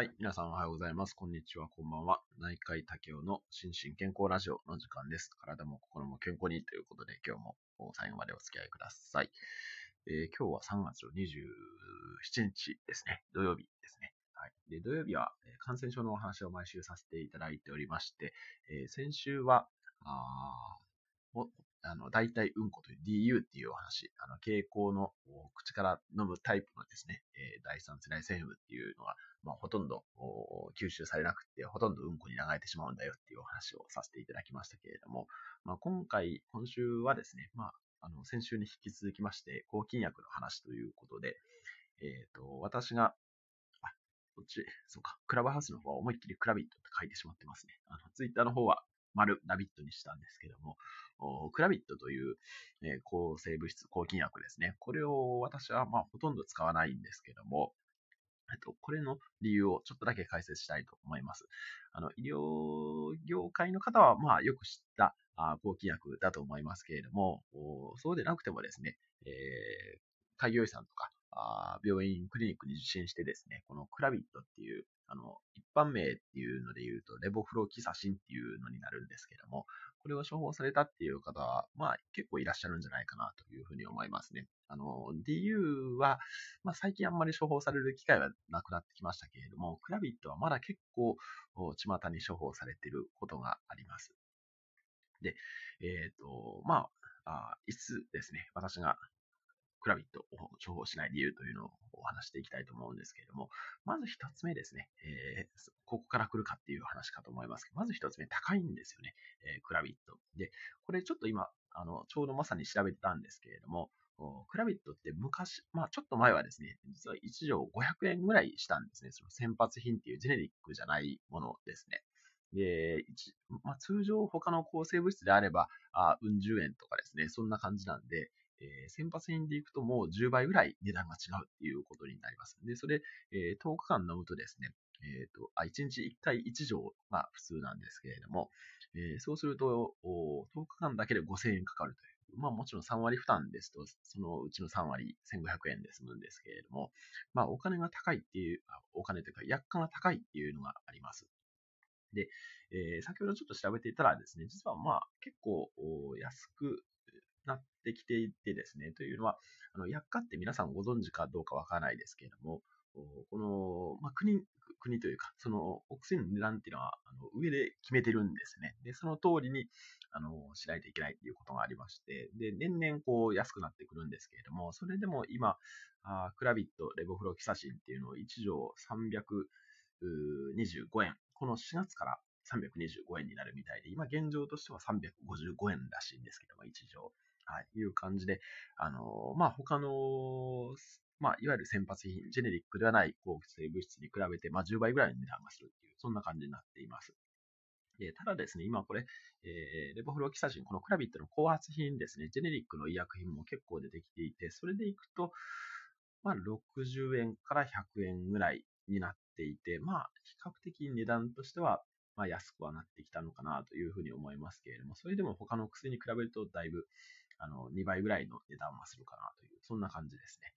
はい。皆さんおはようございます。こんにちは。こんばんは。内科医竹雄の心身健康ラジオの時間です。体も心も健康にということで、今日も最後までお付き合いください。えー、今日は3月の27日ですね。土曜日ですね。はい。で、土曜日は感染症のお話を毎週させていただいておりまして、えー、先週は、ああの、大体うんこという DU っていうお話、あの、蛍光の口から飲むタイプのですね、えー、第三世代セフっていうのが、まあ、ほとんど吸収されなくて、ほとんどうんこに流れてしまうんだよっていうお話をさせていただきましたけれども、まあ、今回、今週はですね、まあ、あの、先週に引き続きまして、抗菌薬の話ということで、えっ、ー、と、私が、あ、こっち、そうか、クラブハウスの方は思いっきりクラビットって書いてしまってますね。あの、ツイッターの方は丸ラビットにしたんですけども、クラビットという、えー、抗生物質、抗菌薬ですね。これを私はまあほとんど使わないんですけども、えっと、これの理由をちょっとだけ解説したいと思います。あの、医療業界の方は、まあ、よく知ったあ抗菌薬だと思いますけれども、そうでなくてもですね、えー、開業医さんとか、あ病院、クリニックに受診してですね、このクラビットっていう、あの、一般名っていうので言うと、レボフロキサシンっていうのになるんですけども、これを処方されたっていう方は、まあ結構いらっしゃるんじゃないかなというふうに思いますね。あの、DU は、まあ最近あんまり処方される機会はなくなってきましたけれども、クラビットはまだ結構、巷に処方されていることがあります。で、えっ、ー、と、まあ、あいつですね、私がクラビットを重宝しない理由というのをお話していきたいと思うんですけれども、まず一つ目ですね、えー、ここから来るかっていう話かと思いますけど、まず一つ目、高いんですよね、えー、クラビット。で、これちょっと今、あの、ちょうどまさに調べてたんですけれども、クラビットって昔、まあちょっと前はですね、実は1錠500円ぐらいしたんですね。その先発品っていうジェネリックじゃないものですね。で、まあ、通常他の抗生物質であれば、あうん十円とかですね、そんな感じなんで、えー、先発品でいくともう10倍ぐらい値段が違うっていうことになります。で、それ、えー、10日間飲むとですね、え、ー、と、あ、1日1回1錠が普通なんですけれども、えー、そうすると、10日間だけで5000円かかるという。まあもちろん3割負担ですと、そのうちの3割1500円で済むんですけれども、まあお金が高いっていう、お金というか薬価が高いっていうのがあります。で、えー、先ほどちょっと調べていたらですね、実はまあ結構安くなってきていてですね、というのは、あの薬価って皆さんご存知かどうかわからないですけれども、この、まあ、国、国というか、そのお薬の値段っていうのは、あの上で決めてるんですね。で、その通りに、あの、しないといけないっていうことがありまして、で、年々こう安くなってくるんですけれども、それでも今、あクラビット、レボフロキサシンっていうのを1錠325円。この4月から325円になるみたいで、今現状としては355円らしいんですけども、1錠。はい、いう感じで、あの、まあ、他の、まあ、いわゆる先発品、ジェネリックではない抗生物質に比べて、まあ、10倍ぐらいの値段がするっていう、そんな感じになっています。でただですね、今これ、えー、レボフロキサジン、このクラビットの高圧品ですね、ジェネリックの医薬品も結構出てきていて、それでいくと、まあ、60円から100円ぐらいになっていて、まあ、比較的値段としては、まあ、安くはなってきたのかなというふうに思いますけれども、それでも他の薬に比べるとだいぶ、あの、2倍ぐらいの値段はするかなという、そんな感じですね。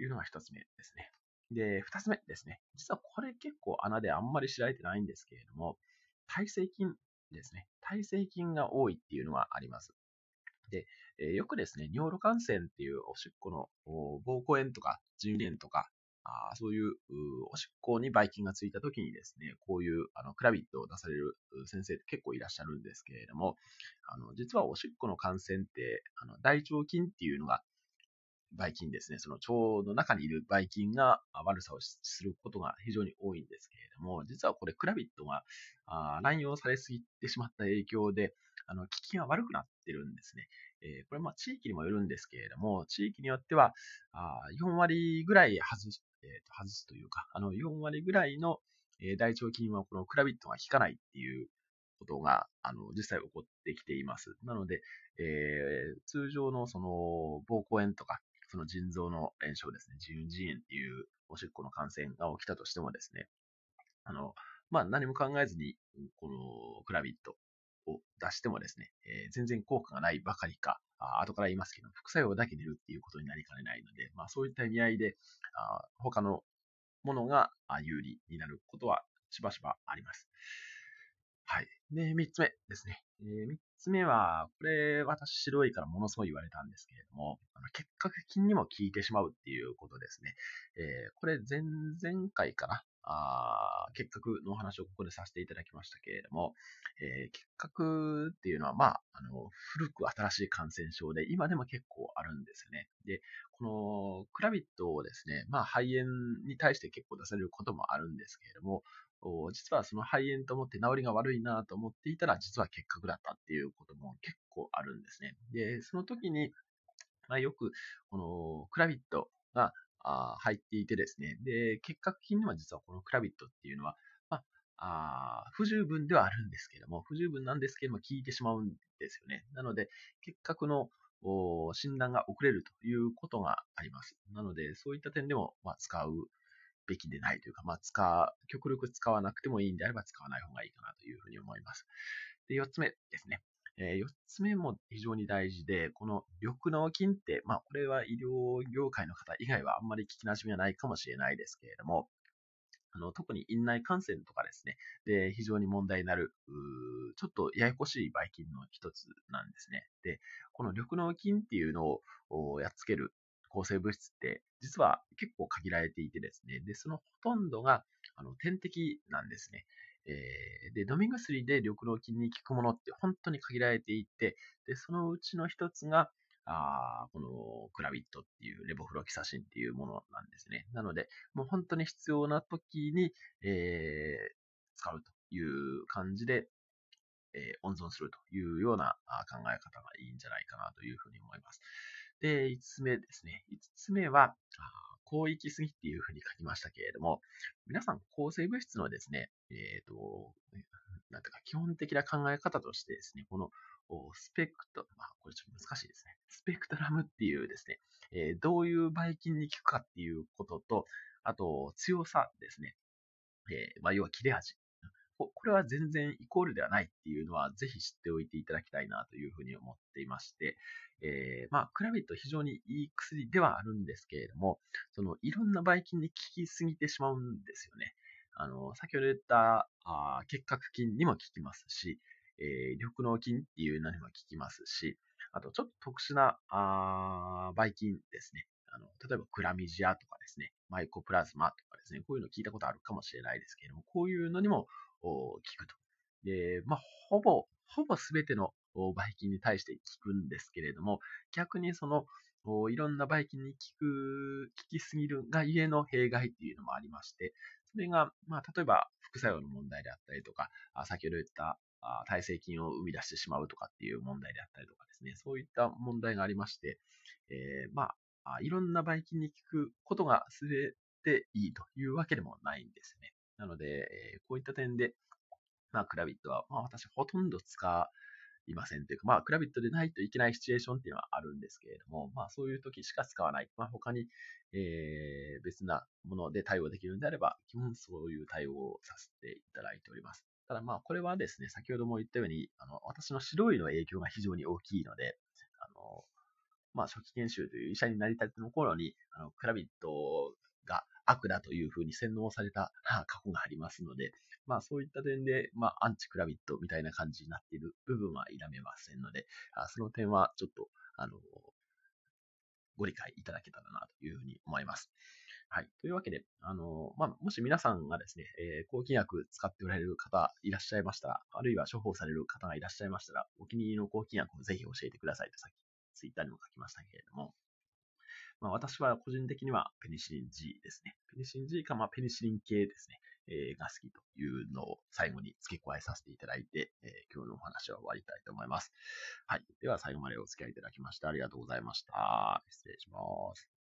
いうのが一つ目ですね。で、二つ目ですね。実はこれ結構穴であんまり知られてないんですけれども、耐性菌ですね。耐性菌が多いっていうのがあります。で、え、よくですね、尿路感染っていうおしっこの膀胱炎とか腎炎とか、あそういうおしっこにばい菌がついた時にですね、こういうあのクラビットを出される先生って結構いらっしゃるんですけれども、あの実はおしっこの感染ってあの大腸菌っていうのがばい菌ですね、その腸の中にいるばい菌が悪さをすることが非常に多いんですけれども、実はこれクラビットが乱用されすぎてしまった影響で、あの効きが悪くなってるんですね。えー、これまあ地域にもよるんですけれども、地域によってはあ4割ぐらい外えー、外すというか、あの、4割ぐらいの、え大腸菌はこのクラビットが効かないっていうことが、あの、実際起こってきています。なので、えー、通常のその、膀胱炎とか、その腎臓の炎症ですね、自由腎炎っていうおしっこの感染が起きたとしてもですね、あの、まあ、何も考えずに、このクラビットを出してもですね、えー、全然効果がないばかりか、あ後から言いますけど、副作用だけ出るっていうことになりかねないので、まあそういった意味合いで、あ他のものが有利になることはしばしばあります。はい。で、三つ目ですね。えー、三つ目は、これ、私白いからものすごい言われたんですけれども、あの結核菌にも効いてしまうっていうことですね。えー、これ、前々回かな？あ結核のお話をここでさせていただきましたけれども、えー、結核っていうのは、まあ、あの、古く新しい感染症で、今でも結構あるんですよね。で、このクラビットをですね、まあ、肺炎に対して結構出されることもあるんですけれども、実はその肺炎と思って治りが悪いなと思っていたら、実は結核だったっていうことも結構あるんですね。で、その時に、まあ、よく、このクラビットが入っていてですね、で、結核菌には実はこのクラビットっていうのは、あ、不十分ではあるんですけども、不十分なんですけども、効いてしまうんですよね。なので、結核の診断が遅れるということがあります。なので、そういった点でも、まあ、使うべきでないというか、まあ、使う、極力使わなくてもいいんであれば使わない方がいいかなというふうに思います。で、四つ目ですね。えー、4つ目も非常に大事で、この緑脳菌って、まあ、これは医療業界の方以外はあんまり聞き馴染みはないかもしれないですけれども、の特に院内感染とかですね、で非常に問題になる、ちょっとややこしいばい菌の一つなんですね。で、この緑脳菌っていうのをやっつける抗生物質って、実は結構限られていてですね、で、そのほとんどがあの点滴なんですね。えー、で、飲み薬で緑老菌に効くものって本当に限られていて、で、そのうちの一つが、あこのクラビットっていうレボフロキサシンっていうものなんですね。なので、もう本当に必要な時に、えー、使うという感じで、えー、温存するというような考え方がいいんじゃないかなというふうに思います。で、5つ目ですね。5つ目は、広域すぎっていうふうに書きましたけれども、皆さん、抗生物質のですね、えっ、ー、と、なんていうか、基本的な考え方としてですね、このスペクト、まあ、これちょっと難しいですね。スペクトラムっていうですね、えー、どういうばい菌に効くかっていうことと、あと、強さですね。えー、まあ、要は切れ味。これは全然イコールではないっていうのは、ぜひ知っておいていただきたいなというふうに思っていまして、えー、まあ、クラビット非常にいい薬ではあるんですけれども、その、いろんなばい菌に効きすぎてしまうんですよね。あの、先ほど言ったあ結核菌にも効きますし、えー、緑脳菌っていうのにも効きますし、あとちょっと特殊なあばい菌ですね。あの、例えばクラミジアとかですね、マイコプラズマとかですね、こういうの聞いたことあるかもしれないですけれども、こういうのにも効くと。で、まあ、ほぼ、ほぼすべてのばい菌に対して効くんですけれども、逆にその、いろんなばい菌に効く、効きすぎるがゆえの弊害っていうのもありまして、それが、まあ、例えば副作用の問題であったりとか、先ほど言った耐性菌を生み出してしまうとかっていう問題であったりとかですね、そういった問題がありまして、えー、まあ、いろんなばい菌に効くことが全ていいというわけでもないんですね。なので、えこういった点で、まあ、クラビットは、まあ、私ほとんど使いませんというか、まあ、クラビットでないといけないシチュエーションっていうのはあるんですけれども、まあ、そういう時しか使わない。まあ、他に、えー、別なもので対応できるんであれば、基本そういう対応をさせていただいております。ただまあ、これはですね、先ほども言ったように、あの、私の指導医の影響が非常に大きいので、あの、まあ、初期研修という医者になりたての頃に、あの、クラビットが悪だというふうに洗脳された過去がありますので、まあそういった点で、まあアンチクラビットみたいな感じになっている部分は否めませんので、あその点はちょっと、あの、ご理解いただけたらなというふうに思います。はい。というわけで、あの、まあ、もし皆さんがですね、えー、抗菌薬使っておられる方いらっしゃいましたら、あるいは処方される方がいらっしゃいましたら、お気に入りの抗菌薬をぜひ教えてくださいとさっきツイッターにも書きましたけれども、まあ、私は個人的にはペニシリン G ですね。ペニシリン G か、まあ、ペニシリン系ですね。えー、が好きというのを最後に付け加えさせていただいて、えー、今日のお話は終わりたいと思います。はい。では最後までお付き合いいただきましてありがとうございました。失礼します。